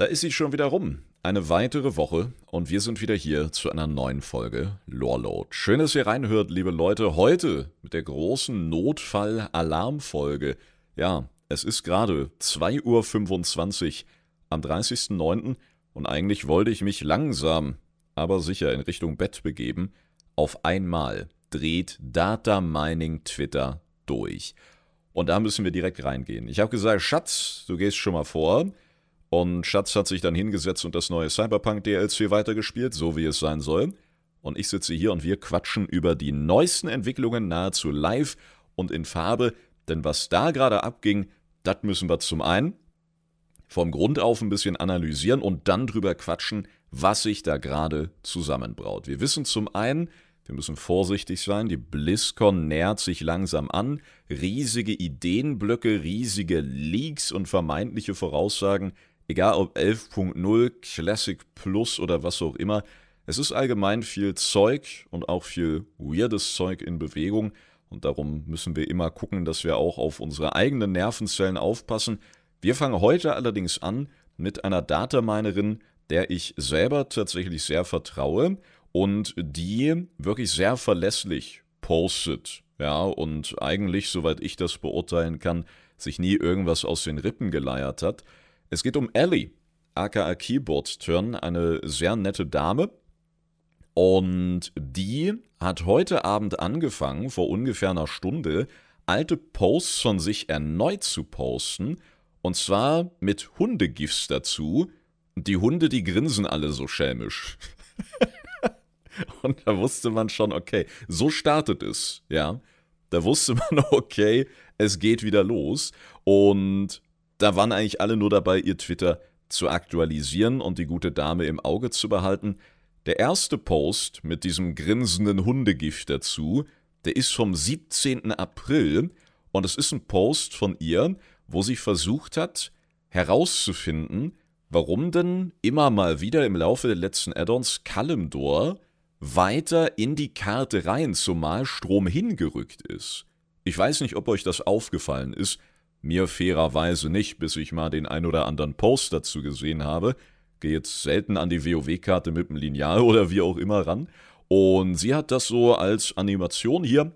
Da ist sie schon wieder rum. Eine weitere Woche und wir sind wieder hier zu einer neuen Folge Loreload. Schön, dass ihr reinhört, liebe Leute. Heute mit der großen Notfall-Alarmfolge. Ja, es ist gerade 2.25 Uhr am 30.09. und eigentlich wollte ich mich langsam, aber sicher in Richtung Bett begeben. Auf einmal dreht Data Mining Twitter durch. Und da müssen wir direkt reingehen. Ich habe gesagt, Schatz, du gehst schon mal vor. Und Schatz hat sich dann hingesetzt und das neue Cyberpunk DLC weitergespielt, so wie es sein soll. Und ich sitze hier und wir quatschen über die neuesten Entwicklungen nahezu live und in Farbe. Denn was da gerade abging, das müssen wir zum einen vom Grund auf ein bisschen analysieren und dann drüber quatschen, was sich da gerade zusammenbraut. Wir wissen zum einen, wir müssen vorsichtig sein, die BlizzCon nähert sich langsam an. Riesige Ideenblöcke, riesige Leaks und vermeintliche Voraussagen egal ob 11.0, Classic Plus oder was auch immer, es ist allgemein viel Zeug und auch viel weirdes Zeug in Bewegung und darum müssen wir immer gucken, dass wir auch auf unsere eigenen Nervenzellen aufpassen. Wir fangen heute allerdings an mit einer Dataminerin, der ich selber tatsächlich sehr vertraue und die wirklich sehr verlässlich postet. Ja, und eigentlich, soweit ich das beurteilen kann, sich nie irgendwas aus den Rippen geleiert hat. Es geht um Ellie, aka Keyboard Turn, eine sehr nette Dame. Und die hat heute Abend angefangen, vor ungefähr einer Stunde, alte Posts von sich erneut zu posten. Und zwar mit Hundegifs dazu. Die Hunde, die grinsen alle so schelmisch. Und da wusste man schon, okay, so startet es, ja. Da wusste man, okay, es geht wieder los. Und da waren eigentlich alle nur dabei, ihr Twitter zu aktualisieren und die gute Dame im Auge zu behalten. Der erste Post mit diesem grinsenden Hundegift dazu, der ist vom 17. April und es ist ein Post von ihr, wo sie versucht hat, herauszufinden, warum denn immer mal wieder im Laufe der letzten Addons Kalimdor weiter in die Karte rein zum Malstrom hingerückt ist. Ich weiß nicht, ob euch das aufgefallen ist, mir fairerweise nicht, bis ich mal den ein oder anderen Post dazu gesehen habe. Gehe jetzt selten an die WoW-Karte mit dem Lineal oder wie auch immer ran. Und sie hat das so als Animation hier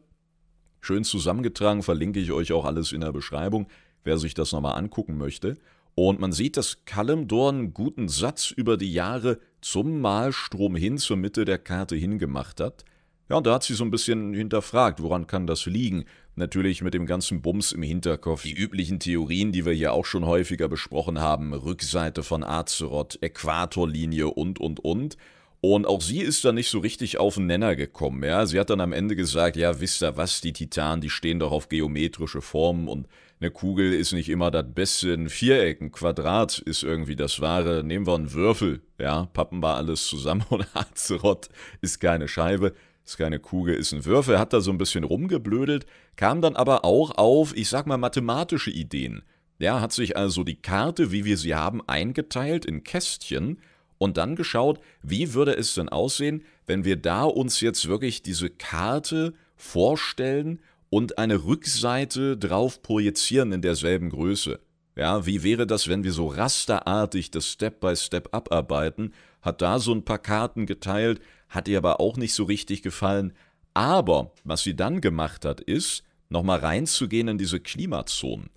schön zusammengetragen, verlinke ich euch auch alles in der Beschreibung, wer sich das nochmal angucken möchte. Und man sieht, dass Kalimdor einen guten Satz über die Jahre zum Malstrom hin zur Mitte der Karte hingemacht hat. Ja, und da hat sie so ein bisschen hinterfragt, woran kann das liegen? Natürlich mit dem ganzen Bums im Hinterkopf. Die üblichen Theorien, die wir hier auch schon häufiger besprochen haben. Rückseite von Azeroth, Äquatorlinie und, und, und. Und auch sie ist da nicht so richtig auf den Nenner gekommen. Ja? Sie hat dann am Ende gesagt, ja, wisst ihr was, die Titanen, die stehen doch auf geometrische Formen und eine Kugel ist nicht immer das Beste. Ein Viereck, ein Quadrat ist irgendwie das Wahre. Nehmen wir einen Würfel, ja, pappen wir alles zusammen und Azeroth ist keine Scheibe ist keine Kugel, ist ein Würfel, hat da so ein bisschen rumgeblödelt, kam dann aber auch auf, ich sag mal, mathematische Ideen. Er hat sich also die Karte, wie wir sie haben, eingeteilt in Kästchen und dann geschaut, wie würde es denn aussehen, wenn wir da uns jetzt wirklich diese Karte vorstellen und eine Rückseite drauf projizieren in derselben Größe. Ja, wie wäre das, wenn wir so rasterartig das Step by Step abarbeiten? Hat da so ein paar Karten geteilt, hat ihr aber auch nicht so richtig gefallen. Aber was sie dann gemacht hat, ist, nochmal reinzugehen in diese Klimazonen.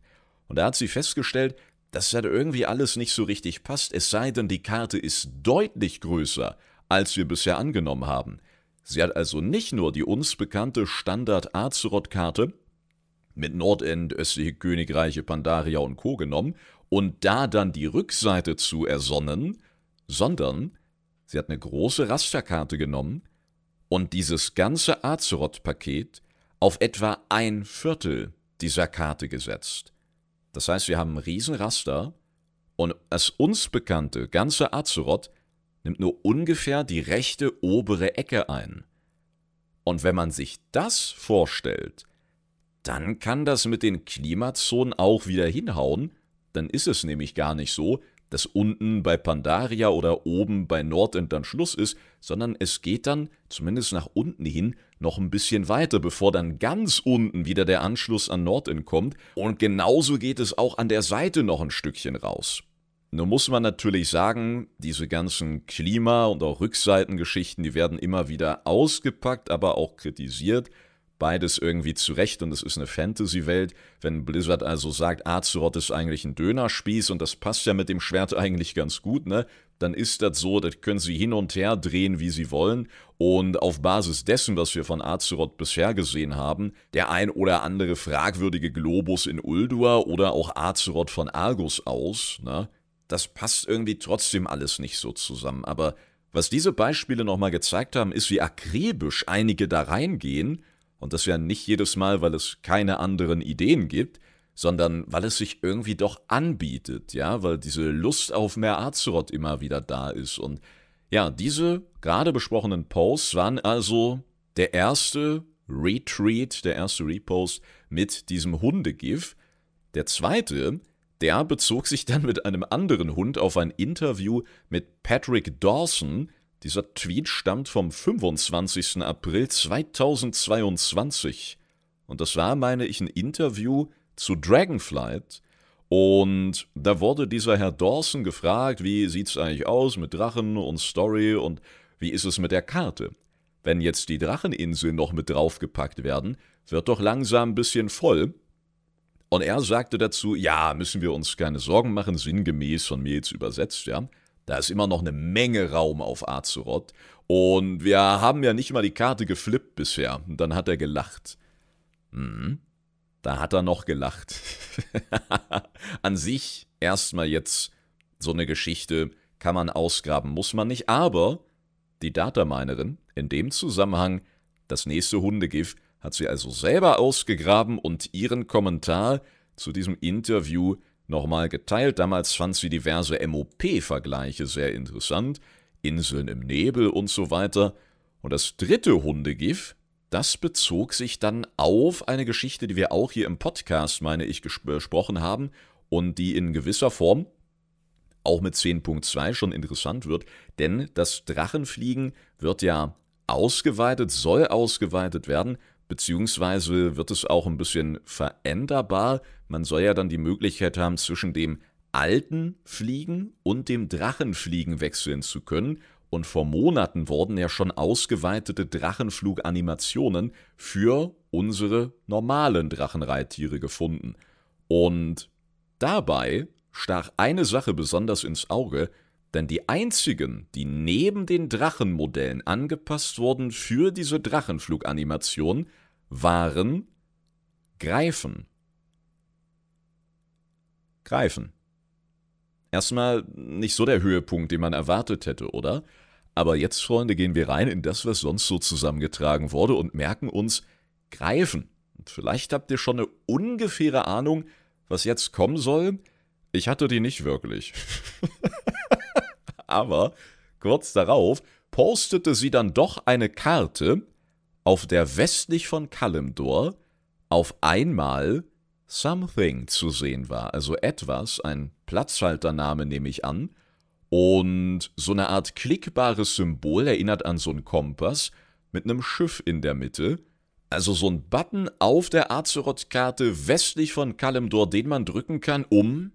Und da hat sie festgestellt, dass das irgendwie alles nicht so richtig passt, es sei denn, die Karte ist deutlich größer, als wir bisher angenommen haben. Sie hat also nicht nur die uns bekannte Standard-Azeroth-Karte mit Nordend, östliche Königreiche, Pandaria und Co. genommen und da dann die Rückseite zu ersonnen, sondern Sie hat eine große Rasterkarte genommen und dieses ganze Azeroth-Paket auf etwa ein Viertel dieser Karte gesetzt. Das heißt, wir haben ein Riesenraster und das uns bekannte ganze Azeroth nimmt nur ungefähr die rechte obere Ecke ein. Und wenn man sich das vorstellt, dann kann das mit den Klimazonen auch wieder hinhauen, dann ist es nämlich gar nicht so, dass unten bei Pandaria oder oben bei Nordend dann Schluss ist, sondern es geht dann, zumindest nach unten hin, noch ein bisschen weiter, bevor dann ganz unten wieder der Anschluss an Nordend kommt. Und genauso geht es auch an der Seite noch ein Stückchen raus. Nun muss man natürlich sagen, diese ganzen Klima- und auch Rückseitengeschichten, die werden immer wieder ausgepackt, aber auch kritisiert. Beides irgendwie zurecht und es ist eine Fantasy-Welt. Wenn Blizzard also sagt, Azeroth ist eigentlich ein Dönerspieß und das passt ja mit dem Schwert eigentlich ganz gut, ne? Dann ist das so, das können sie hin und her drehen, wie sie wollen. Und auf Basis dessen, was wir von Azeroth bisher gesehen haben, der ein oder andere fragwürdige Globus in Uldur oder auch Azeroth von Argus aus, ne? das passt irgendwie trotzdem alles nicht so zusammen. Aber was diese Beispiele nochmal gezeigt haben, ist, wie akribisch einige da reingehen. Und das ja nicht jedes Mal, weil es keine anderen Ideen gibt, sondern weil es sich irgendwie doch anbietet, ja, weil diese Lust auf mehr Azeroth immer wieder da ist. Und ja, diese gerade besprochenen Posts waren also der erste Retweet, der erste Repost mit diesem Hundegif. Der zweite der bezog sich dann mit einem anderen Hund auf ein Interview mit Patrick Dawson. Dieser Tweet stammt vom 25. April 2022. Und das war, meine ich, ein Interview zu Dragonflight. Und da wurde dieser Herr Dawson gefragt, wie sieht es eigentlich aus mit Drachen und Story und wie ist es mit der Karte? Wenn jetzt die Dracheninseln noch mit draufgepackt werden, wird doch langsam ein bisschen voll. Und er sagte dazu, ja, müssen wir uns keine Sorgen machen, sinngemäß von mir jetzt übersetzt, ja. Da ist immer noch eine Menge Raum auf Azeroth. Und wir haben ja nicht mal die Karte geflippt bisher. Und dann hat er gelacht. Hm, da hat er noch gelacht. An sich erstmal jetzt so eine Geschichte kann man ausgraben, muss man nicht. Aber die Dataminerin, in dem Zusammenhang, das nächste Hundegift, hat sie also selber ausgegraben und ihren Kommentar zu diesem Interview nochmal geteilt. Damals fand sie diverse MOP-Vergleiche sehr interessant, Inseln im Nebel und so weiter. Und das dritte Hundegif, das bezog sich dann auf eine Geschichte, die wir auch hier im Podcast, meine ich, besprochen haben und die in gewisser Form auch mit 10.2 schon interessant wird, denn das Drachenfliegen wird ja ausgeweitet, soll ausgeweitet werden beziehungsweise wird es auch ein bisschen veränderbar. Man soll ja dann die Möglichkeit haben, zwischen dem alten Fliegen und dem Drachenfliegen wechseln zu können. Und vor Monaten wurden ja schon ausgeweitete Drachenfluganimationen für unsere normalen Drachenreittiere gefunden. Und dabei stach eine Sache besonders ins Auge, denn die einzigen, die neben den Drachenmodellen angepasst wurden für diese Drachenfluganimation, waren Greifen. Greifen. Erstmal nicht so der Höhepunkt, den man erwartet hätte, oder? Aber jetzt, Freunde, gehen wir rein in das, was sonst so zusammengetragen wurde und merken uns Greifen. Und vielleicht habt ihr schon eine ungefähre Ahnung, was jetzt kommen soll. Ich hatte die nicht wirklich. aber kurz darauf postete sie dann doch eine Karte, auf der westlich von Kalimdor auf einmal Something zu sehen war, also etwas, ein Platzhaltername nehme ich an, und so eine Art klickbares Symbol erinnert an so einen Kompass mit einem Schiff in der Mitte, also so ein Button auf der Azeroth-Karte westlich von Kalimdor, den man drücken kann, um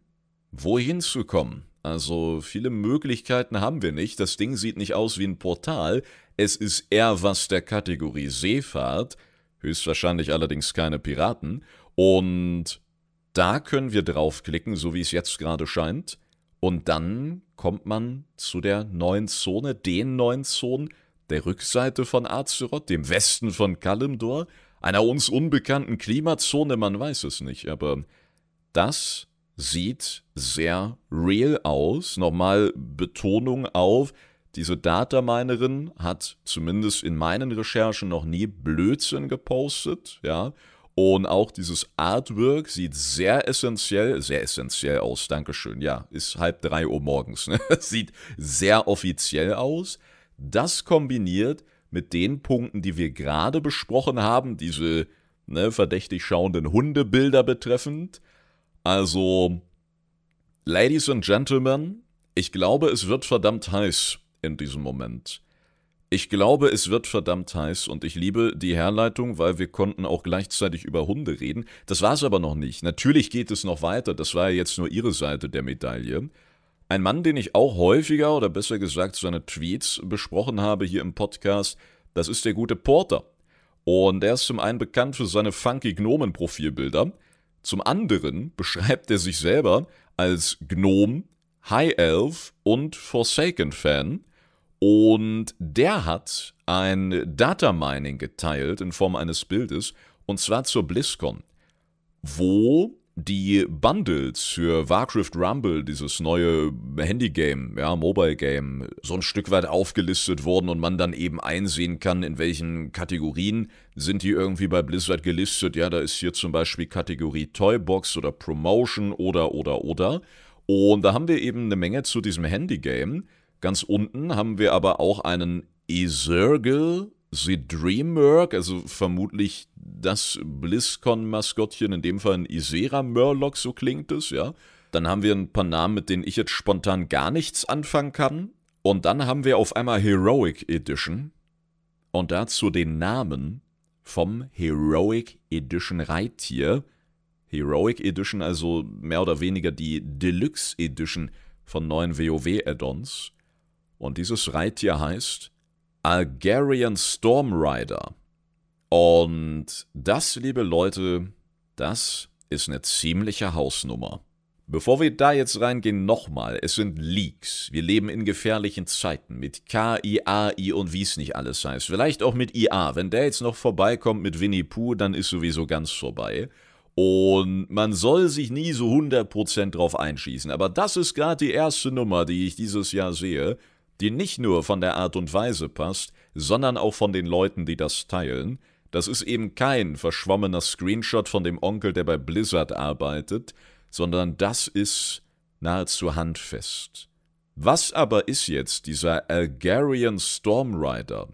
wohin zu kommen. Also viele Möglichkeiten haben wir nicht. Das Ding sieht nicht aus wie ein Portal. Es ist eher was der Kategorie Seefahrt. Höchstwahrscheinlich allerdings keine Piraten. Und da können wir draufklicken, so wie es jetzt gerade scheint. Und dann kommt man zu der neuen Zone, den neuen Zonen, der Rückseite von Azeroth, dem Westen von Kalimdor, einer uns unbekannten Klimazone, man weiß es nicht, aber das sieht sehr real aus. Nochmal Betonung auf, diese Dataminerin hat zumindest in meinen Recherchen noch nie Blödsinn gepostet, ja. Und auch dieses Artwork sieht sehr essentiell, sehr essentiell aus, Dankeschön. Ja, ist halb drei Uhr morgens. Ne? Sieht sehr offiziell aus. Das kombiniert mit den Punkten, die wir gerade besprochen haben, diese ne, verdächtig schauenden Hundebilder betreffend, also, Ladies and Gentlemen, ich glaube, es wird verdammt heiß in diesem Moment. Ich glaube, es wird verdammt heiß und ich liebe die Herleitung, weil wir konnten auch gleichzeitig über Hunde reden. Das war es aber noch nicht. Natürlich geht es noch weiter, das war ja jetzt nur ihre Seite der Medaille. Ein Mann, den ich auch häufiger oder besser gesagt seine Tweets besprochen habe hier im Podcast, das ist der gute Porter. Und er ist zum einen bekannt für seine funky Gnomen-Profilbilder, zum anderen beschreibt er sich selber als Gnome, High Elf und Forsaken-Fan. Und der hat ein Data Mining geteilt in Form eines Bildes, und zwar zur BlizzCon, wo die Bundles für Warcraft Rumble, dieses neue Handy-Game, ja, Mobile-Game, so ein Stück weit aufgelistet wurden und man dann eben einsehen kann, in welchen Kategorien sind die irgendwie bei Blizzard gelistet. Ja, da ist hier zum Beispiel Kategorie Toybox oder Promotion oder, oder, oder. Und da haben wir eben eine Menge zu diesem Handy-Game. Ganz unten haben wir aber auch einen Ezergel The Dreamwork, also vermutlich das BlizzCon-Maskottchen, in dem Fall ein Isera Murloc, so klingt es, ja. Dann haben wir ein paar Namen, mit denen ich jetzt spontan gar nichts anfangen kann. Und dann haben wir auf einmal Heroic Edition. Und dazu den Namen vom Heroic Edition Reittier. Heroic Edition, also mehr oder weniger die Deluxe Edition von neuen WoW-Addons. Und dieses Reittier heißt Algerian Stormrider. Und das, liebe Leute, das ist eine ziemliche Hausnummer. Bevor wir da jetzt reingehen, nochmal, es sind Leaks. Wir leben in gefährlichen Zeiten mit KI, AI und wie es nicht alles heißt. Vielleicht auch mit IA. Wenn der jetzt noch vorbeikommt mit Winnie Pooh, dann ist sowieso ganz vorbei. Und man soll sich nie so 100% drauf einschießen. Aber das ist gerade die erste Nummer, die ich dieses Jahr sehe, die nicht nur von der Art und Weise passt, sondern auch von den Leuten, die das teilen. Das ist eben kein verschwommener Screenshot von dem Onkel, der bei Blizzard arbeitet, sondern das ist nahezu handfest. Was aber ist jetzt dieser Algerian Stormrider?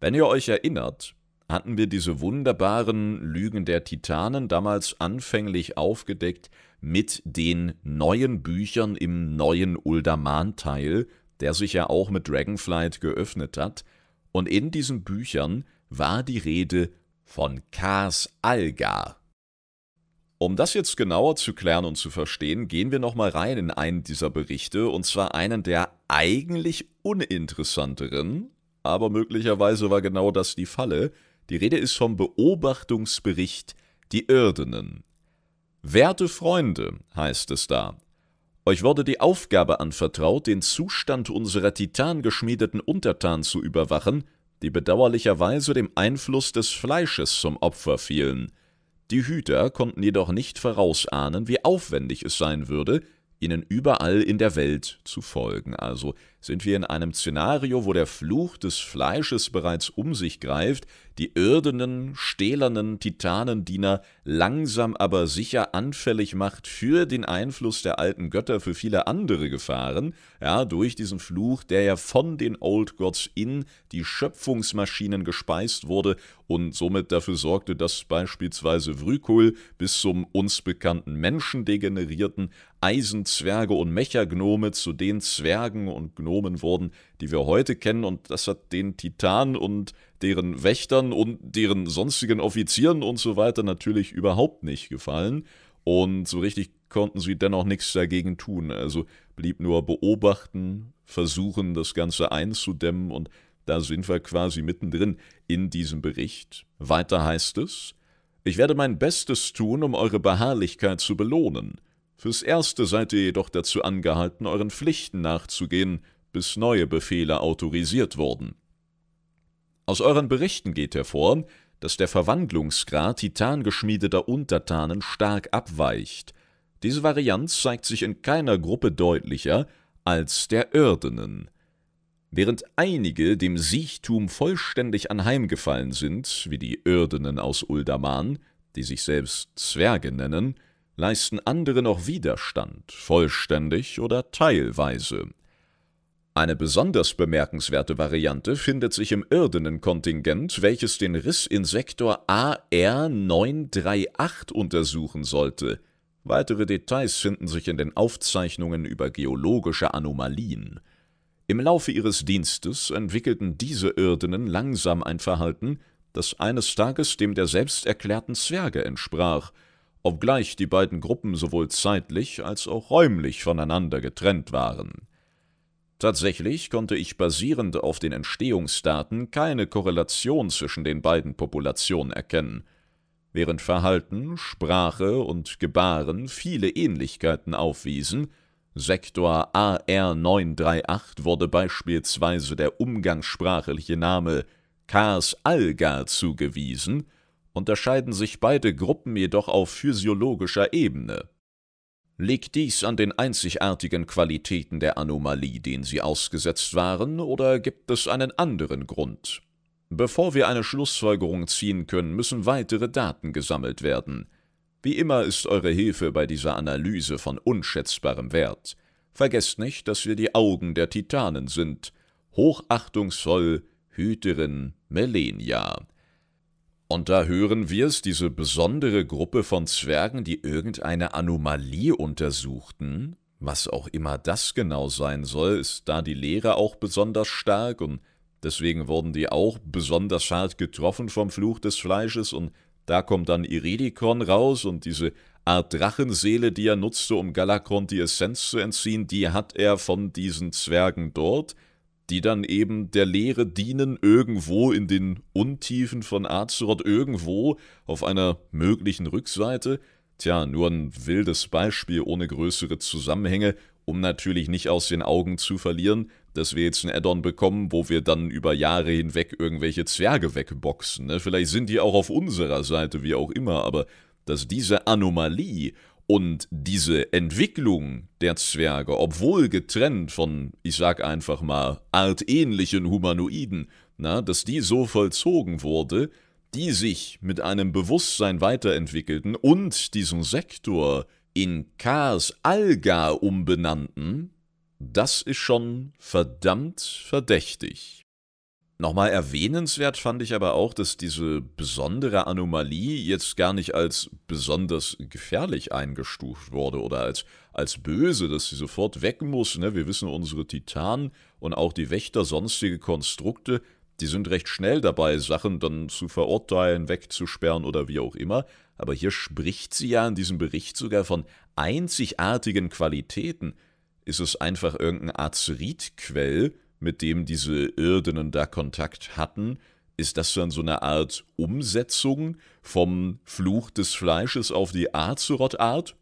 Wenn ihr euch erinnert, hatten wir diese wunderbaren Lügen der Titanen damals anfänglich aufgedeckt mit den neuen Büchern im neuen Uldaman-Teil, der sich ja auch mit Dragonflight geöffnet hat, und in diesen Büchern war die Rede von Kars Algar. Um das jetzt genauer zu klären und zu verstehen, gehen wir nochmal rein in einen dieser Berichte, und zwar einen der eigentlich uninteressanteren, aber möglicherweise war genau das die Falle. Die Rede ist vom Beobachtungsbericht Die Irdenen. Werte Freunde, heißt es da, euch wurde die Aufgabe anvertraut, den Zustand unserer titangeschmiedeten Untertanen zu überwachen, die bedauerlicherweise dem Einfluss des Fleisches zum Opfer fielen. Die Hüter konnten jedoch nicht vorausahnen, wie aufwendig es sein würde, ihnen überall in der Welt zu folgen. Also sind wir in einem Szenario, wo der Fluch des Fleisches bereits um sich greift, die irdenen, stählernen Titanendiener langsam aber sicher anfällig macht für den Einfluss der alten Götter für viele andere Gefahren, ja, durch diesen Fluch, der ja von den Old Gods in die Schöpfungsmaschinen gespeist wurde und somit dafür sorgte, dass beispielsweise Vrykul bis zum uns bekannten Menschen degenerierten Eisenzwerge und Mechagnome zu den Zwergen und Gnomen wurden, die wir heute kennen, und das hat den Titanen und deren Wächtern und deren sonstigen Offizieren und so weiter natürlich überhaupt nicht gefallen. Und so richtig konnten sie dennoch nichts dagegen tun. Also blieb nur beobachten, versuchen, das Ganze einzudämmen und da sind wir quasi mittendrin in diesem Bericht. Weiter heißt es, ich werde mein Bestes tun, um eure Beharrlichkeit zu belohnen. Fürs Erste seid ihr jedoch dazu angehalten, euren Pflichten nachzugehen, bis neue Befehle autorisiert wurden. Aus euren Berichten geht hervor, dass der Verwandlungsgrad titangeschmiedeter Untertanen stark abweicht. Diese Varianz zeigt sich in keiner Gruppe deutlicher als der Irdenen. Während einige dem Siechtum vollständig anheimgefallen sind, wie die Irdenen aus Uldaman, die sich selbst Zwerge nennen, leisten andere noch Widerstand, vollständig oder teilweise. Eine besonders bemerkenswerte Variante findet sich im Irdenen-Kontingent, welches den Riss in Sektor AR938 untersuchen sollte. Weitere Details finden sich in den Aufzeichnungen über geologische Anomalien. Im Laufe ihres Dienstes entwickelten diese Irdenen langsam ein Verhalten, das eines Tages dem der selbsterklärten Zwerge entsprach – obgleich die beiden Gruppen sowohl zeitlich als auch räumlich voneinander getrennt waren. Tatsächlich konnte ich basierend auf den Entstehungsdaten keine Korrelation zwischen den beiden Populationen erkennen, während Verhalten, Sprache und Gebaren viele Ähnlichkeiten aufwiesen, Sektor AR938 wurde beispielsweise der umgangssprachliche Name Kars alga zugewiesen, unterscheiden sich beide Gruppen jedoch auf physiologischer Ebene. Liegt dies an den einzigartigen Qualitäten der Anomalie, denen sie ausgesetzt waren, oder gibt es einen anderen Grund? Bevor wir eine Schlussfolgerung ziehen können, müssen weitere Daten gesammelt werden. Wie immer ist eure Hilfe bei dieser Analyse von unschätzbarem Wert. Vergesst nicht, dass wir die Augen der Titanen sind. Hochachtungsvoll, Hüterin Melenia. Und da hören wir es, diese besondere Gruppe von Zwergen, die irgendeine Anomalie untersuchten. Was auch immer das genau sein soll, ist da die Lehre auch besonders stark. Und deswegen wurden die auch besonders hart getroffen vom Fluch des Fleisches. Und da kommt dann Iridikon raus und diese Art Drachenseele, die er nutzte, um Galakron die Essenz zu entziehen, die hat er von diesen Zwergen dort die dann eben der Lehre dienen, irgendwo in den Untiefen von Azeroth, irgendwo auf einer möglichen Rückseite. Tja, nur ein wildes Beispiel ohne größere Zusammenhänge, um natürlich nicht aus den Augen zu verlieren, dass wir jetzt ein Addon bekommen, wo wir dann über Jahre hinweg irgendwelche Zwerge wegboxen. Ne? Vielleicht sind die auch auf unserer Seite, wie auch immer, aber dass diese Anomalie und diese Entwicklung der Zwerge, obwohl getrennt von, ich sag einfach mal, artähnlichen Humanoiden, na, dass die so vollzogen wurde, die sich mit einem Bewusstsein weiterentwickelten und diesen Sektor in Kars Alga umbenannten, das ist schon verdammt verdächtig. Nochmal erwähnenswert fand ich aber auch, dass diese besondere Anomalie jetzt gar nicht als besonders gefährlich eingestuft wurde oder als, als böse, dass sie sofort weg muss. Ne? Wir wissen, unsere Titanen und auch die Wächter, sonstige Konstrukte, die sind recht schnell dabei, Sachen dann zu verurteilen, wegzusperren oder wie auch immer. Aber hier spricht sie ja in diesem Bericht sogar von einzigartigen Qualitäten. Ist es einfach irgendein Azeritquell? Mit dem diese Irdenen da Kontakt hatten, ist das dann so eine Art Umsetzung vom Fluch des Fleisches auf die Azeroth-Art?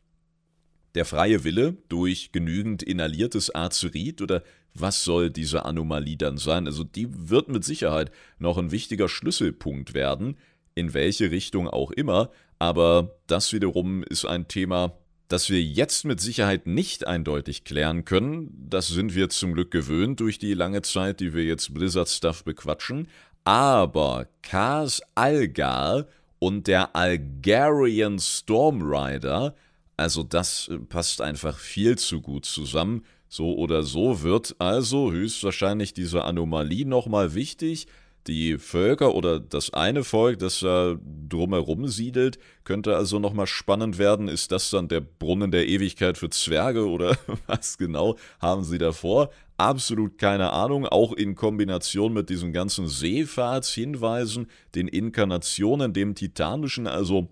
Der freie Wille durch genügend inhaliertes Azerit oder was soll diese Anomalie dann sein? Also die wird mit Sicherheit noch ein wichtiger Schlüsselpunkt werden, in welche Richtung auch immer, aber das wiederum ist ein Thema, dass wir jetzt mit Sicherheit nicht eindeutig klären können, das sind wir zum Glück gewöhnt durch die lange Zeit, die wir jetzt Blizzard-Stuff bequatschen, aber Kars Algar und der Algarian Stormrider, also das äh, passt einfach viel zu gut zusammen. So oder so wird also höchstwahrscheinlich diese Anomalie nochmal wichtig, die Völker oder das eine Volk, das da drumherum siedelt, könnte also nochmal spannend werden. Ist das dann der Brunnen der Ewigkeit für Zwerge oder was genau haben sie davor? Absolut keine Ahnung, auch in Kombination mit diesen ganzen Seefahrtshinweisen, den Inkarnationen, dem Titanischen, also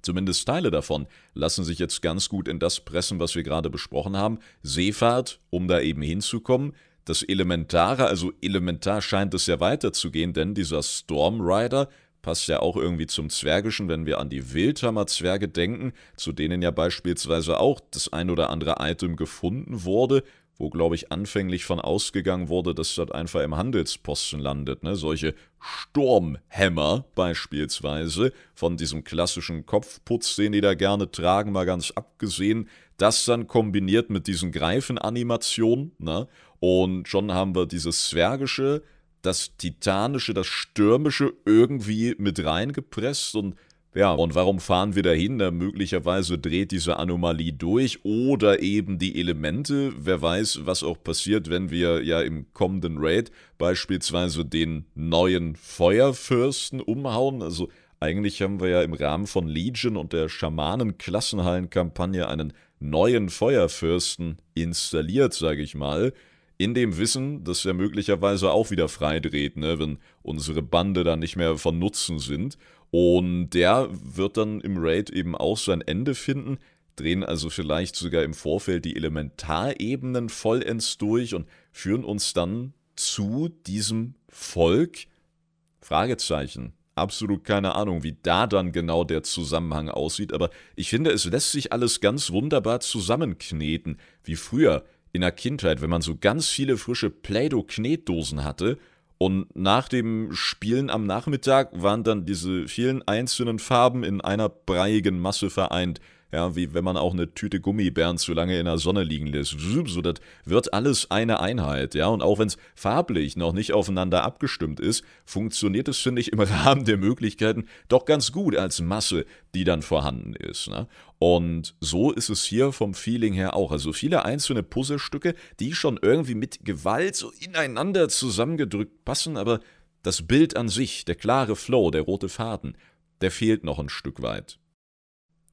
zumindest Teile davon, lassen sich jetzt ganz gut in das pressen, was wir gerade besprochen haben. Seefahrt, um da eben hinzukommen, das Elementare, also elementar scheint es ja weiterzugehen, denn dieser Stormrider passt ja auch irgendwie zum Zwergischen, wenn wir an die Wildhammer-Zwerge denken, zu denen ja beispielsweise auch das ein oder andere Item gefunden wurde, wo, glaube ich, anfänglich von ausgegangen wurde, dass das einfach im Handelsposten landet. Ne? Solche Sturmhämmer beispielsweise, von diesem klassischen Kopfputz, den die da gerne tragen, mal ganz abgesehen, das dann kombiniert mit diesen Greifenanimationen, ne? Und schon haben wir dieses Zwergische, das Titanische, das Stürmische irgendwie mit reingepresst und ja, und warum fahren wir dahin? Na, möglicherweise dreht diese Anomalie durch oder eben die Elemente. Wer weiß, was auch passiert, wenn wir ja im kommenden Raid beispielsweise den neuen Feuerfürsten umhauen. Also eigentlich haben wir ja im Rahmen von Legion und der Schamanen-Klassenhallen-Kampagne einen neuen Feuerfürsten installiert, sage ich mal in dem Wissen, dass er möglicherweise auch wieder freidreht, ne, wenn unsere Bande dann nicht mehr von Nutzen sind. Und der wird dann im Raid eben auch sein Ende finden, drehen also vielleicht sogar im Vorfeld die Elementarebenen vollends durch und führen uns dann zu diesem Volk? Fragezeichen. Absolut keine Ahnung, wie da dann genau der Zusammenhang aussieht, aber ich finde, es lässt sich alles ganz wunderbar zusammenkneten, wie früher in der Kindheit, wenn man so ganz viele frische Play-Doh-Knetdosen hatte und nach dem Spielen am Nachmittag waren dann diese vielen einzelnen Farben in einer breiigen Masse vereint. Ja, wie wenn man auch eine Tüte Gummibären zu lange in der Sonne liegen lässt. So, das wird alles eine Einheit, ja. Und auch wenn es farblich noch nicht aufeinander abgestimmt ist, funktioniert es, finde ich, im Rahmen der Möglichkeiten doch ganz gut als Masse, die dann vorhanden ist. Ne? Und so ist es hier vom Feeling her auch. Also viele einzelne Puzzlestücke, die schon irgendwie mit Gewalt so ineinander zusammengedrückt passen, aber das Bild an sich, der klare Flow, der rote Faden, der fehlt noch ein Stück weit.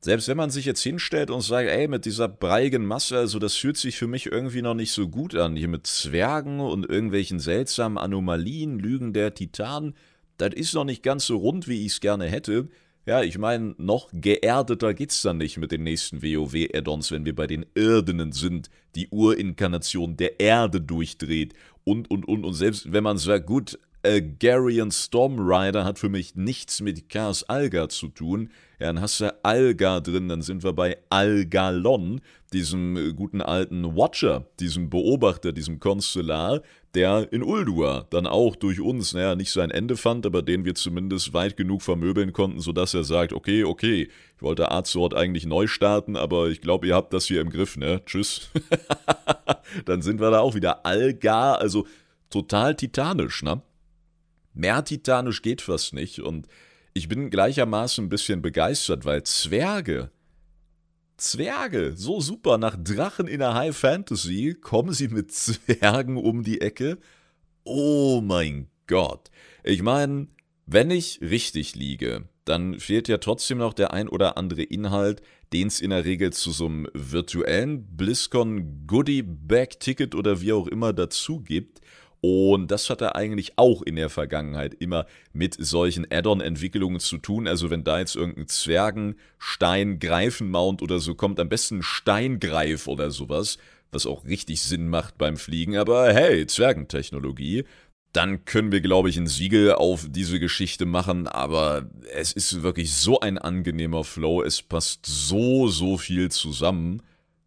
Selbst wenn man sich jetzt hinstellt und sagt, ey, mit dieser breigen Masse, also das fühlt sich für mich irgendwie noch nicht so gut an, hier mit Zwergen und irgendwelchen seltsamen Anomalien, Lügen der Titanen, das ist noch nicht ganz so rund, wie ich es gerne hätte. Ja, ich meine, noch geerdeter geht's dann nicht mit den nächsten WoW-Add-ons, wenn wir bei den Irdenen sind, die Urinkarnation der Erde durchdreht und, und, und. Und selbst wenn man sagt, gut, Agarian Stormrider hat für mich nichts mit Chaos Alga zu tun. Ja, dann hast du Alga drin, dann sind wir bei Algalon, diesem äh, guten alten Watcher, diesem Beobachter, diesem Konstellar, der in Ulduar dann auch durch uns, naja, nicht sein Ende fand, aber den wir zumindest weit genug vermöbeln konnten, sodass er sagt, okay, okay, ich wollte Arzort eigentlich neu starten, aber ich glaube, ihr habt das hier im Griff, ne? Tschüss. dann sind wir da auch wieder Algar, also total titanisch, ne? Mehr titanisch geht fast nicht und ich bin gleichermaßen ein bisschen begeistert, weil Zwerge, Zwerge, so super, nach Drachen in der High Fantasy kommen sie mit Zwergen um die Ecke. Oh mein Gott. Ich meine, wenn ich richtig liege, dann fehlt ja trotzdem noch der ein oder andere Inhalt, den es in der Regel zu so einem virtuellen BlizzCon Goodie Bag Ticket oder wie auch immer dazu gibt. Und das hat er eigentlich auch in der Vergangenheit immer mit solchen Add-on-Entwicklungen zu tun. Also wenn da jetzt irgendein Zwergen, Stein, Greifenmount oder so kommt, am besten Steingreif oder sowas, was auch richtig Sinn macht beim Fliegen. Aber hey, Zwergentechnologie. Dann können wir, glaube ich, ein Siegel auf diese Geschichte machen, aber es ist wirklich so ein angenehmer Flow, es passt so, so viel zusammen.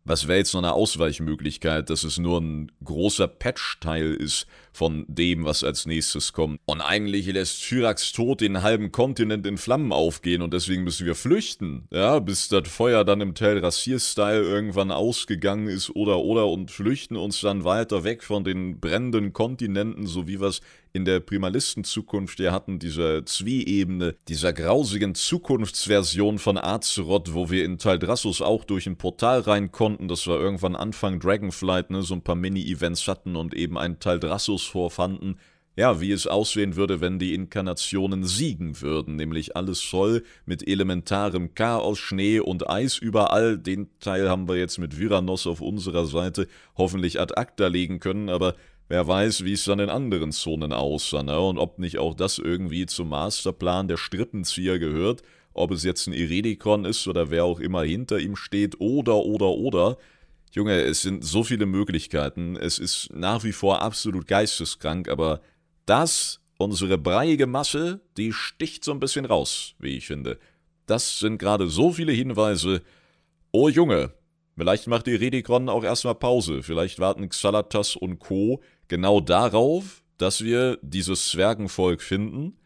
Was wäre jetzt noch eine Ausweichmöglichkeit, dass es nur ein großer Patch-Teil ist von dem, was als nächstes kommt? Und eigentlich lässt Syrax Tod den halben Kontinent in Flammen aufgehen und deswegen müssen wir flüchten, ja, bis das Feuer dann im Tel Rassier-Style irgendwann ausgegangen ist oder oder und flüchten uns dann weiter weg von den brennenden Kontinenten, so wie wir es in der Primalisten-Zukunft ja hatten, dieser Zwie-Ebene, dieser grausigen Zukunftsversion von Azeroth, wo wir in Taldrassus auch durch ein Portal rein konnten. Das war irgendwann Anfang Dragonflight, ne, so ein paar Mini-Events hatten und eben einen Taldrassus vorfanden. Ja, wie es aussehen würde, wenn die Inkarnationen siegen würden, nämlich alles voll mit elementarem Chaos, Schnee und Eis überall. Den Teil haben wir jetzt mit Viranos auf unserer Seite hoffentlich ad acta legen können, aber Wer weiß, wie es dann in anderen Zonen aussah, ne? Und ob nicht auch das irgendwie zum Masterplan der Strippenzieher gehört, ob es jetzt ein Iridikon ist oder wer auch immer hinter ihm steht, oder, oder, oder. Junge, es sind so viele Möglichkeiten. Es ist nach wie vor absolut geisteskrank, aber das, unsere breiige Masse, die sticht so ein bisschen raus, wie ich finde. Das sind gerade so viele Hinweise. Oh Junge, vielleicht macht die Redikron auch erstmal Pause. Vielleicht warten Xalatas und Co genau darauf, dass wir dieses Zwergenvolk finden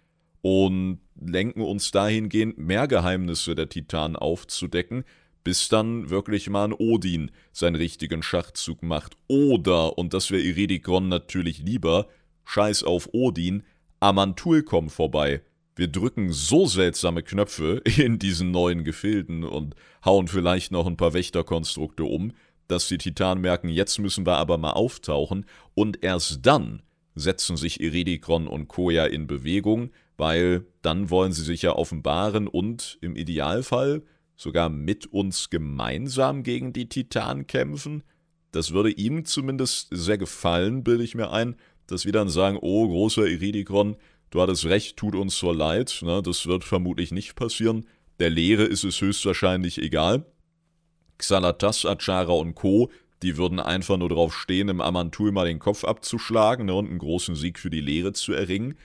und lenken uns dahingehend, mehr Geheimnisse der Titanen aufzudecken, bis dann wirklich mal ein Odin seinen richtigen Schachzug macht. Oder, und das wäre Iridikron natürlich lieber, scheiß auf Odin, Amantul kommt vorbei. Wir drücken so seltsame Knöpfe in diesen neuen Gefilden und hauen vielleicht noch ein paar Wächterkonstrukte um, dass die Titanen merken, jetzt müssen wir aber mal auftauchen und erst dann setzen sich Iridikron und Koya in Bewegung, weil dann wollen sie sich ja offenbaren und im Idealfall sogar mit uns gemeinsam gegen die Titanen kämpfen. Das würde ihm zumindest sehr gefallen, bilde ich mir ein, dass wir dann sagen, oh, großer Iridikron, du hattest recht, tut uns so leid, ne, das wird vermutlich nicht passieren. Der Lehre ist es höchstwahrscheinlich egal. Xalatas, Achara und Co., die würden einfach nur drauf stehen, im Amantul mal den Kopf abzuschlagen ne, und einen großen Sieg für die Lehre zu erringen.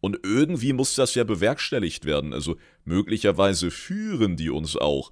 Und irgendwie muss das ja bewerkstelligt werden. Also möglicherweise führen die uns auch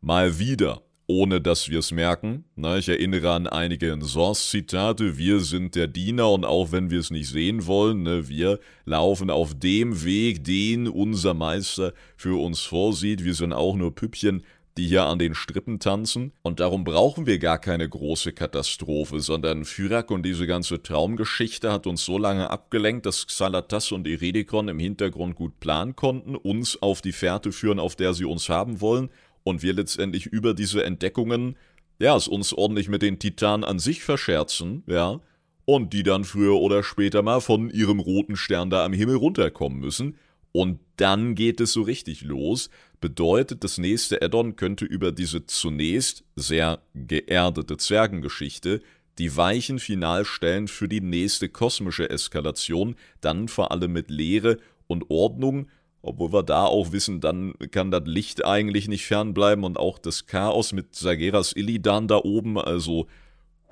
mal wieder, ohne dass wir es merken. Na, ich erinnere an einige Source-Zitate. Wir sind der Diener und auch wenn wir es nicht sehen wollen, ne, wir laufen auf dem Weg, den unser Meister für uns vorsieht. Wir sind auch nur Püppchen die hier an den Strippen tanzen. Und darum brauchen wir gar keine große Katastrophe, sondern Fyrak und diese ganze Traumgeschichte hat uns so lange abgelenkt, dass Xalatas und Eredikon im Hintergrund gut planen konnten, uns auf die Fährte führen, auf der sie uns haben wollen. Und wir letztendlich über diese Entdeckungen, ja, es uns ordentlich mit den Titanen an sich verscherzen, ja, und die dann früher oder später mal von ihrem roten Stern da am Himmel runterkommen müssen. Und dann geht es so richtig los. Bedeutet, das nächste Addon könnte über diese zunächst sehr geerdete Zwergengeschichte die Weichen final stellen für die nächste kosmische Eskalation, dann vor allem mit Lehre und Ordnung, obwohl wir da auch wissen, dann kann das Licht eigentlich nicht fernbleiben und auch das Chaos mit Sageras Illidan da oben, also,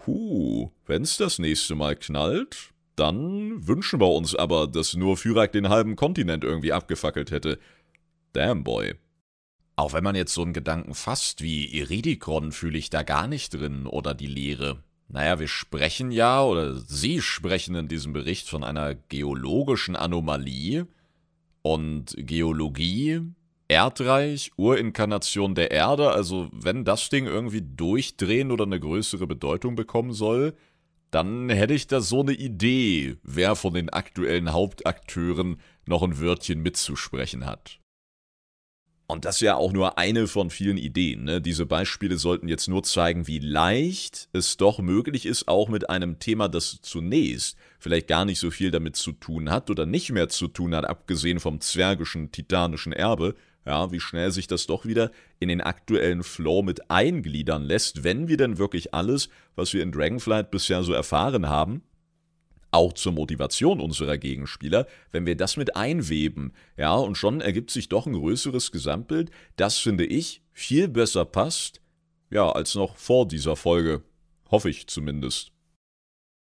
huh, wenn's das nächste Mal knallt, dann wünschen wir uns aber, dass nur Fyrak den halben Kontinent irgendwie abgefackelt hätte. Damn boy. Auch wenn man jetzt so einen Gedanken fasst wie Iridikron, fühle ich da gar nicht drin oder die Lehre. Naja, wir sprechen ja, oder Sie sprechen in diesem Bericht von einer geologischen Anomalie. Und Geologie, Erdreich, Urinkarnation der Erde, also wenn das Ding irgendwie durchdrehen oder eine größere Bedeutung bekommen soll, dann hätte ich da so eine Idee, wer von den aktuellen Hauptakteuren noch ein Wörtchen mitzusprechen hat. Und das ist ja auch nur eine von vielen Ideen. Ne? Diese Beispiele sollten jetzt nur zeigen, wie leicht es doch möglich ist, auch mit einem Thema, das zunächst vielleicht gar nicht so viel damit zu tun hat oder nicht mehr zu tun hat, abgesehen vom zwergischen, titanischen Erbe, ja, wie schnell sich das doch wieder in den aktuellen Flow mit eingliedern lässt, wenn wir denn wirklich alles, was wir in Dragonflight bisher so erfahren haben, auch zur Motivation unserer Gegenspieler, wenn wir das mit einweben, ja, und schon ergibt sich doch ein größeres Gesamtbild, das finde ich viel besser passt, ja, als noch vor dieser Folge. Hoffe ich zumindest.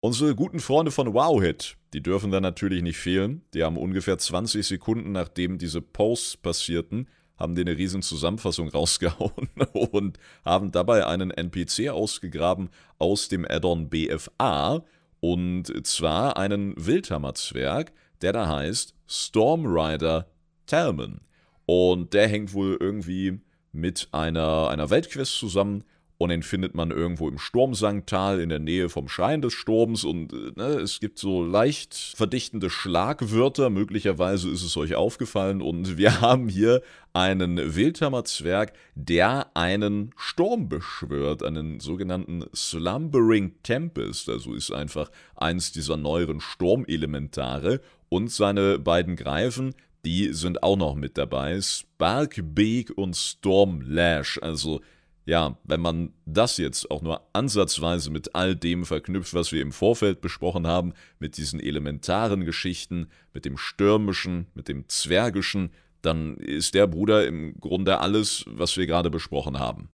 Unsere guten Freunde von Wowhit, die dürfen da natürlich nicht fehlen. Die haben ungefähr 20 Sekunden nachdem diese Posts passierten, haben die eine riesen Zusammenfassung rausgehauen und haben dabei einen NPC ausgegraben aus dem Addon BFA und zwar einen Wildhammer-Zwerg, der da heißt Stormrider Talman. Und der hängt wohl irgendwie mit einer, einer Weltquest zusammen, und den findet man irgendwo im Sturmsangtal in der Nähe vom Schein des Sturms. Und äh, ne, es gibt so leicht verdichtende Schlagwörter, möglicherweise ist es euch aufgefallen. Und wir haben hier einen Wildhammer-Zwerg, der einen Sturm beschwört, einen sogenannten Slumbering Tempest, also ist einfach eins dieser neueren Sturmelementare. Und seine beiden Greifen, die sind auch noch mit dabei, Sparkbeak und Stormlash, also ja, wenn man das jetzt auch nur ansatzweise mit all dem verknüpft, was wir im Vorfeld besprochen haben, mit diesen elementaren Geschichten, mit dem Stürmischen, mit dem Zwergischen, dann ist der Bruder im Grunde alles, was wir gerade besprochen haben.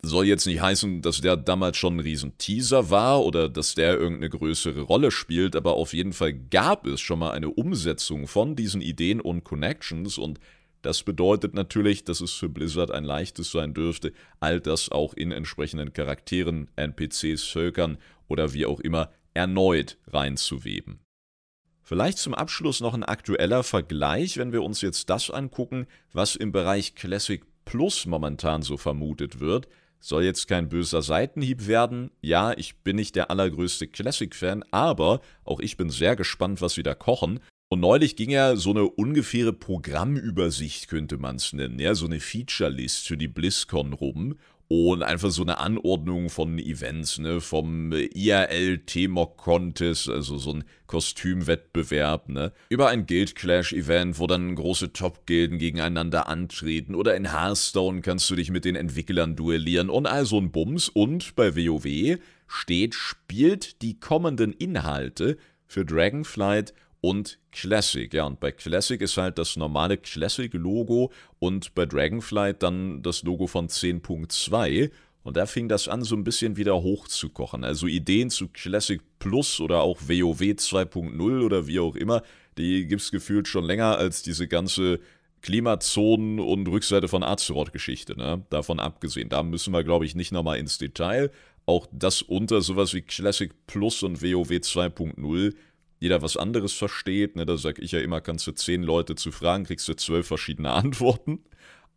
Soll jetzt nicht heißen, dass der damals schon ein Riesenteaser war oder dass der irgendeine größere Rolle spielt, aber auf jeden Fall gab es schon mal eine Umsetzung von diesen Ideen und Connections und das bedeutet natürlich, dass es für Blizzard ein leichtes sein dürfte, all das auch in entsprechenden Charakteren, NPCs, Völkern oder wie auch immer erneut reinzuweben. Vielleicht zum Abschluss noch ein aktueller Vergleich, wenn wir uns jetzt das angucken, was im Bereich Classic Plus momentan so vermutet wird. Soll jetzt kein böser Seitenhieb werden. Ja, ich bin nicht der allergrößte Classic-Fan, aber auch ich bin sehr gespannt, was sie da kochen. Und neulich ging ja so eine ungefähre Programmübersicht, könnte man es nennen, ja, so eine Feature-List für die BlizzCon rum. Und einfach so eine Anordnung von Events, ne, vom IRL T-Mock Contest, also so ein Kostümwettbewerb, ne, über ein Guild Clash Event, wo dann große Top-Gilden gegeneinander antreten. Oder in Hearthstone kannst du dich mit den Entwicklern duellieren. Und all so ein Bums. Und bei WoW steht, spielt die kommenden Inhalte für Dragonflight und Classic. Ja, und bei Classic ist halt das normale Classic-Logo und bei Dragonflight dann das Logo von 10.2. Und da fing das an, so ein bisschen wieder hochzukochen. Also Ideen zu Classic Plus oder auch WoW 2.0 oder wie auch immer, die gibt es gefühlt schon länger als diese ganze Klimazonen und Rückseite von Azeroth-Geschichte, ne? Davon abgesehen. Da müssen wir, glaube ich, nicht nochmal ins Detail. Auch das unter sowas wie Classic Plus und WoW 2.0 jeder was anderes versteht. Ne? Da sage ich ja immer, kannst du zehn Leute zu fragen, kriegst du zwölf verschiedene Antworten.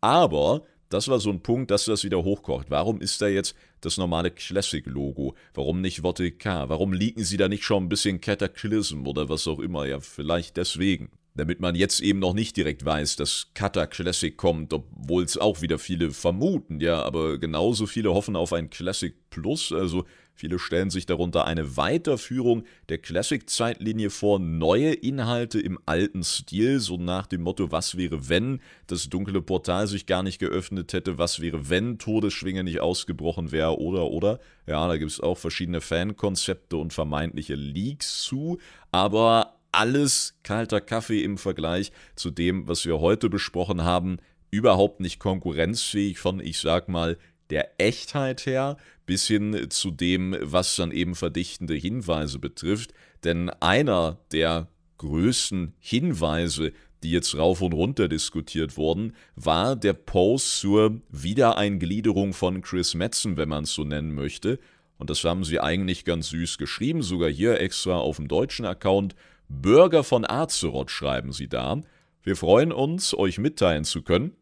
Aber das war so ein Punkt, dass das wieder hochkocht. Warum ist da jetzt das normale Classic-Logo? Warum nicht K? Warum liegen sie da nicht schon ein bisschen Cataclysm oder was auch immer? Ja, vielleicht deswegen. Damit man jetzt eben noch nicht direkt weiß, dass Kata Classic kommt, obwohl es auch wieder viele vermuten, ja, aber genauso viele hoffen auf ein Classic Plus, also Viele stellen sich darunter eine Weiterführung der Classic-Zeitlinie vor, neue Inhalte im alten Stil, so nach dem Motto, was wäre, wenn das dunkle Portal sich gar nicht geöffnet hätte, was wäre, wenn Todesschwinge nicht ausgebrochen wäre, oder, oder. Ja, da gibt es auch verschiedene Fankonzepte und vermeintliche Leaks zu, aber alles kalter Kaffee im Vergleich zu dem, was wir heute besprochen haben, überhaupt nicht konkurrenzfähig von, ich sag mal, der Echtheit her bis hin zu dem, was dann eben verdichtende Hinweise betrifft. Denn einer der größten Hinweise, die jetzt rauf und runter diskutiert wurden, war der Post zur Wiedereingliederung von Chris Metzen, wenn man es so nennen möchte. Und das haben sie eigentlich ganz süß geschrieben, sogar hier extra auf dem deutschen Account. Bürger von Azeroth schreiben sie da. Wir freuen uns, euch mitteilen zu können,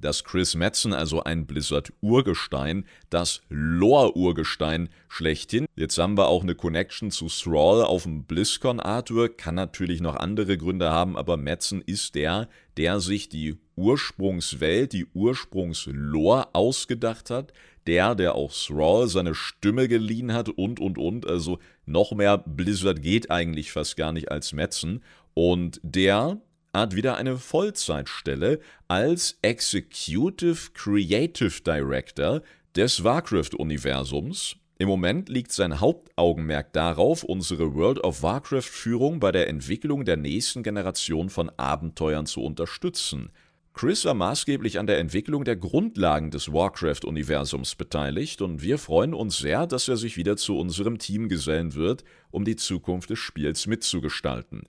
dass Chris Metzen, also ein Blizzard-Urgestein, das Lore-Urgestein schlechthin. Jetzt haben wir auch eine Connection zu Thrall auf dem BlizzCon-Artwork, kann natürlich noch andere Gründe haben, aber Metzen ist der, der sich die Ursprungswelt, die Ursprungslore ausgedacht hat, der, der auch Thrall seine Stimme geliehen hat und, und, und. Also noch mehr Blizzard geht eigentlich fast gar nicht als Metzen. Und der hat wieder eine Vollzeitstelle als Executive Creative Director des Warcraft-Universums. Im Moment liegt sein Hauptaugenmerk darauf, unsere World of Warcraft-Führung bei der Entwicklung der nächsten Generation von Abenteuern zu unterstützen. Chris war maßgeblich an der Entwicklung der Grundlagen des Warcraft-Universums beteiligt und wir freuen uns sehr, dass er sich wieder zu unserem Team gesellen wird, um die Zukunft des Spiels mitzugestalten.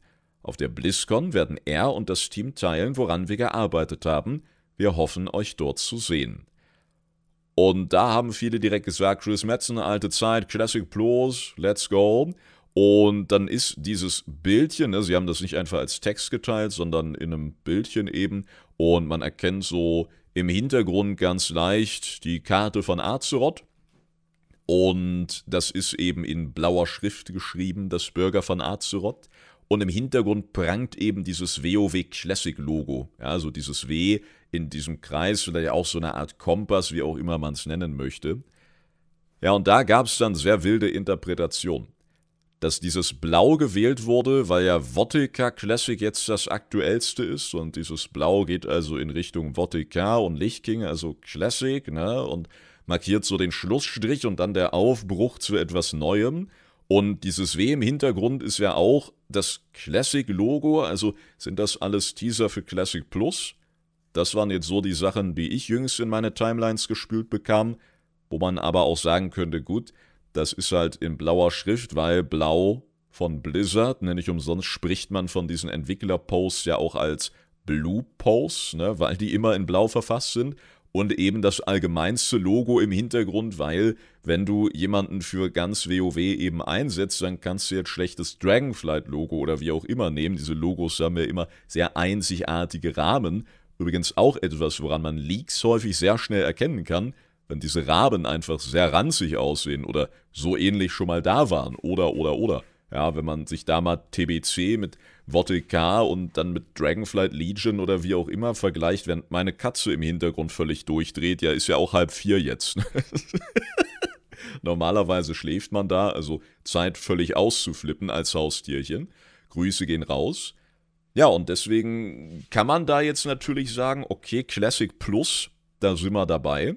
Auf der BlizzCon werden er und das Team teilen, woran wir gearbeitet haben. Wir hoffen, euch dort zu sehen. Und da haben viele direkt gesagt, Chris Metzen, alte Zeit, Classic Plus, let's go. Und dann ist dieses Bildchen, ne, sie haben das nicht einfach als Text geteilt, sondern in einem Bildchen eben. Und man erkennt so im Hintergrund ganz leicht die Karte von Azeroth. Und das ist eben in blauer Schrift geschrieben, das Bürger von Azeroth. Und im Hintergrund prangt eben dieses WoW Classic Logo. Ja, also dieses W in diesem Kreis, vielleicht auch so eine Art Kompass, wie auch immer man es nennen möchte. Ja, und da gab es dann sehr wilde Interpretationen. Dass dieses Blau gewählt wurde, weil ja Vodka Classic jetzt das aktuellste ist und dieses Blau geht also in Richtung Vodka und Lichtking, also Classic, ne, und markiert so den Schlussstrich und dann der Aufbruch zu etwas Neuem. Und dieses W im Hintergrund ist ja auch das Classic-Logo, also sind das alles Teaser für Classic Plus. Das waren jetzt so die Sachen, die ich jüngst in meine Timelines gespült bekam, wo man aber auch sagen könnte, gut, das ist halt in blauer Schrift, weil blau von Blizzard, ne, nicht umsonst spricht man von diesen Entwickler-Posts ja auch als Blue Posts, ne, weil die immer in blau verfasst sind und eben das allgemeinste Logo im Hintergrund, weil wenn du jemanden für ganz WoW eben einsetzt, dann kannst du jetzt schlechtes Dragonflight-Logo oder wie auch immer nehmen. Diese Logos haben ja immer sehr einzigartige Rahmen. Übrigens auch etwas, woran man Leaks häufig sehr schnell erkennen kann, wenn diese Raben einfach sehr ranzig aussehen oder so ähnlich schon mal da waren oder oder oder. Ja, wenn man sich da mal TBC mit K und dann mit Dragonflight Legion oder wie auch immer vergleicht, während meine Katze im Hintergrund völlig durchdreht, ja, ist ja auch halb vier jetzt. Normalerweise schläft man da, also Zeit völlig auszuflippen als Haustierchen. Grüße gehen raus. Ja, und deswegen kann man da jetzt natürlich sagen, okay, Classic Plus, da sind wir dabei.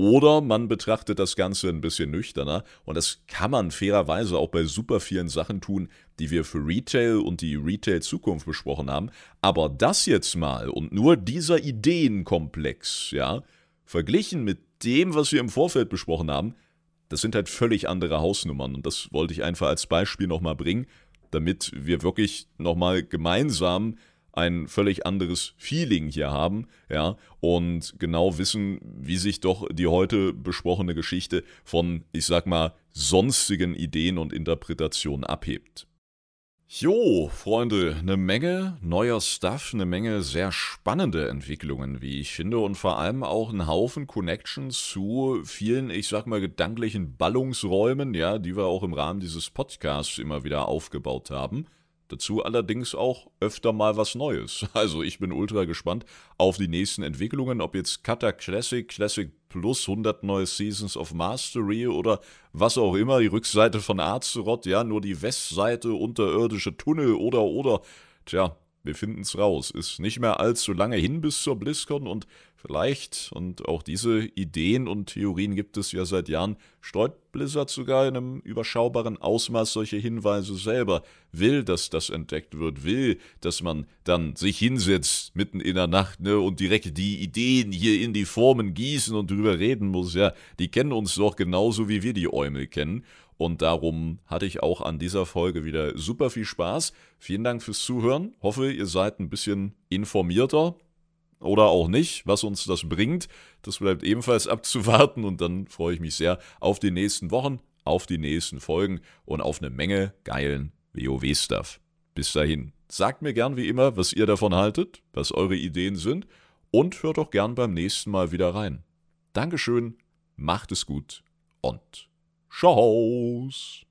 Oder man betrachtet das Ganze ein bisschen nüchterner und das kann man fairerweise auch bei super vielen Sachen tun, die wir für Retail und die Retail-Zukunft besprochen haben. Aber das jetzt mal und nur dieser Ideenkomplex, ja, verglichen mit dem, was wir im Vorfeld besprochen haben, das sind halt völlig andere Hausnummern und das wollte ich einfach als Beispiel nochmal bringen, damit wir wirklich nochmal gemeinsam ein völlig anderes Feeling hier haben, ja, und genau wissen, wie sich doch die heute besprochene Geschichte von, ich sag mal, sonstigen Ideen und Interpretationen abhebt. Jo, Freunde, eine Menge neuer Stuff, eine Menge sehr spannende Entwicklungen, wie ich finde, und vor allem auch ein Haufen Connections zu vielen, ich sag mal, gedanklichen Ballungsräumen, ja, die wir auch im Rahmen dieses Podcasts immer wieder aufgebaut haben. Dazu allerdings auch öfter mal was Neues. Also ich bin ultra gespannt auf die nächsten Entwicklungen, ob jetzt Kata Classic, Classic Plus, 100 neue Seasons of Mastery oder was auch immer, die Rückseite von Azeroth, ja, nur die Westseite, unterirdische Tunnel oder oder. Tja, wir finden es raus. Ist nicht mehr allzu lange hin bis zur BlizzCon und vielleicht, und auch diese Ideen und Theorien gibt es ja seit Jahren, streut Blizzard sogar in einem überschaubaren Ausmaß solche Hinweise selber, will, dass das entdeckt wird, will, dass man dann sich hinsetzt mitten in der Nacht ne, und direkt die Ideen hier in die Formen gießen und drüber reden muss. Ja, die kennen uns doch genauso wie wir die Eumel kennen. Und darum hatte ich auch an dieser Folge wieder super viel Spaß. Vielen Dank fürs Zuhören. Hoffe, ihr seid ein bisschen informierter oder auch nicht, was uns das bringt. Das bleibt ebenfalls abzuwarten und dann freue ich mich sehr auf die nächsten Wochen, auf die nächsten Folgen und auf eine Menge geilen WoW-Stuff. Bis dahin, sagt mir gern wie immer, was ihr davon haltet, was eure Ideen sind und hört auch gern beim nächsten Mal wieder rein. Dankeschön, macht es gut und Tschauß.